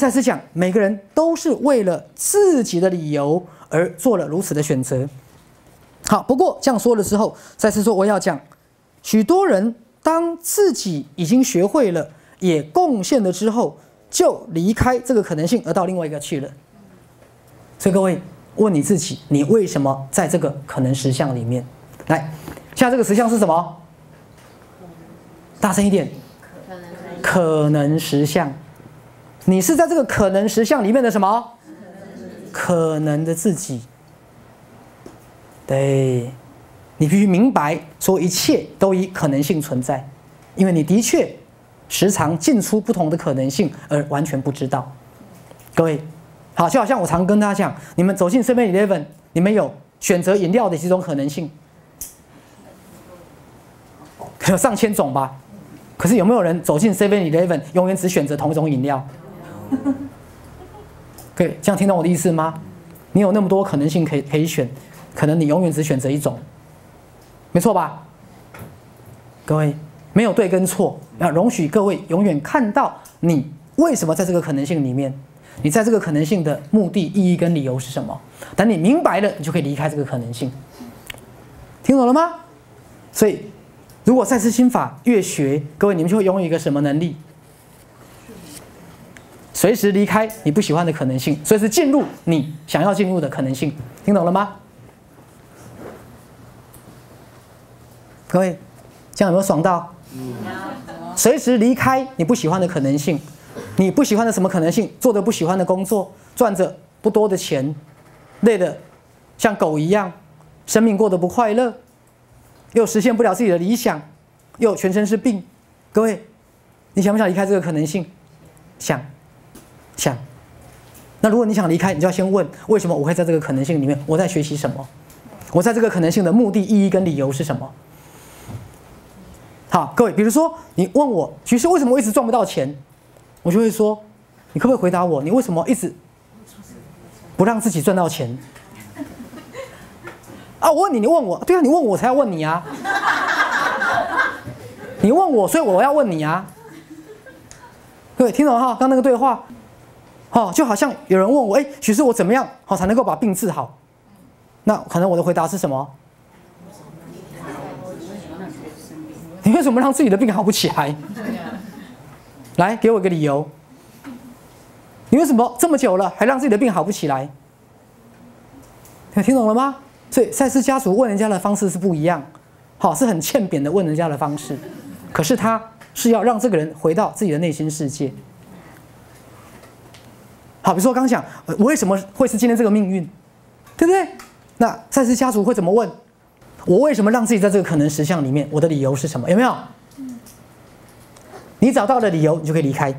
再次讲，每个人都是为了自己的理由而做了如此的选择。好，不过这样说了之后，再次说我要讲，许多人当自己已经学会了，也贡献了之后，就离开这个可能性，而到另外一个去了。所以各位问你自己，你为什么在这个可能实相里面？来，现在这个实相是什么？大声一点。可能实相。你是在这个可能实相里面的什么？可能的自己。对，你必须明白，说一切都以可能性存在，因为你的确时常进出不同的可能性，而完全不知道。各位，好，就好像我常跟大家讲，你们走进 Seven Eleven，你们有选择饮料的几种可能性，有上千种吧？可是有没有人走进 Seven Eleven，永远只选择同一种饮料？可以这样听懂我的意思吗？你有那么多可能性可以可以选，可能你永远只选择一种，没错吧？各位没有对跟错，要容许各位永远看到你为什么在这个可能性里面，你在这个可能性的目的、意义跟理由是什么？等你明白了，你就可以离开这个可能性。听懂了吗？所以，如果赛斯心法越学，各位你们就会拥有一个什么能力？随时离开你不喜欢的可能性，随时进入你想要进入的可能性，听懂了吗？各位，这样有没有爽到？随时离开你不喜欢的可能性，你不喜欢的什么可能性？做着不喜欢的工作，赚着不多的钱，累的像狗一样，生命过得不快乐，又实现不了自己的理想，又全身是病。各位，你想不想离开这个可能性？想。想，那如果你想离开，你就要先问为什么我会在这个可能性里面？我在学习什么？我在这个可能性的目的、意义跟理由是什么？好，各位，比如说你问我，其实为什么我一直赚不到钱？我就会说，你可不可以回答我，你为什么一直不让自己赚到钱？啊，我问你，你问我，对啊，你问我才要问你啊。你问我，所以我要问你啊。各位听懂哈？刚那个对话。哦，就好像有人问我，哎，许师我怎么样好才能够把病治好？那可能我的回答是什么？你为什么让自己的病好不起来？来，给我一个理由。你为什么这么久了还让自己的病好不起来？听懂了吗？所以赛斯家族问人家的方式是不一样，好，是很欠扁的问人家的方式，可是他是要让这个人回到自己的内心世界。好，比如说刚讲，我为什么会是今天这个命运，对不对？那赛斯家族会怎么问？我为什么让自己在这个可能实相里面？我的理由是什么？有没有？你找到了理由，你就可以离开。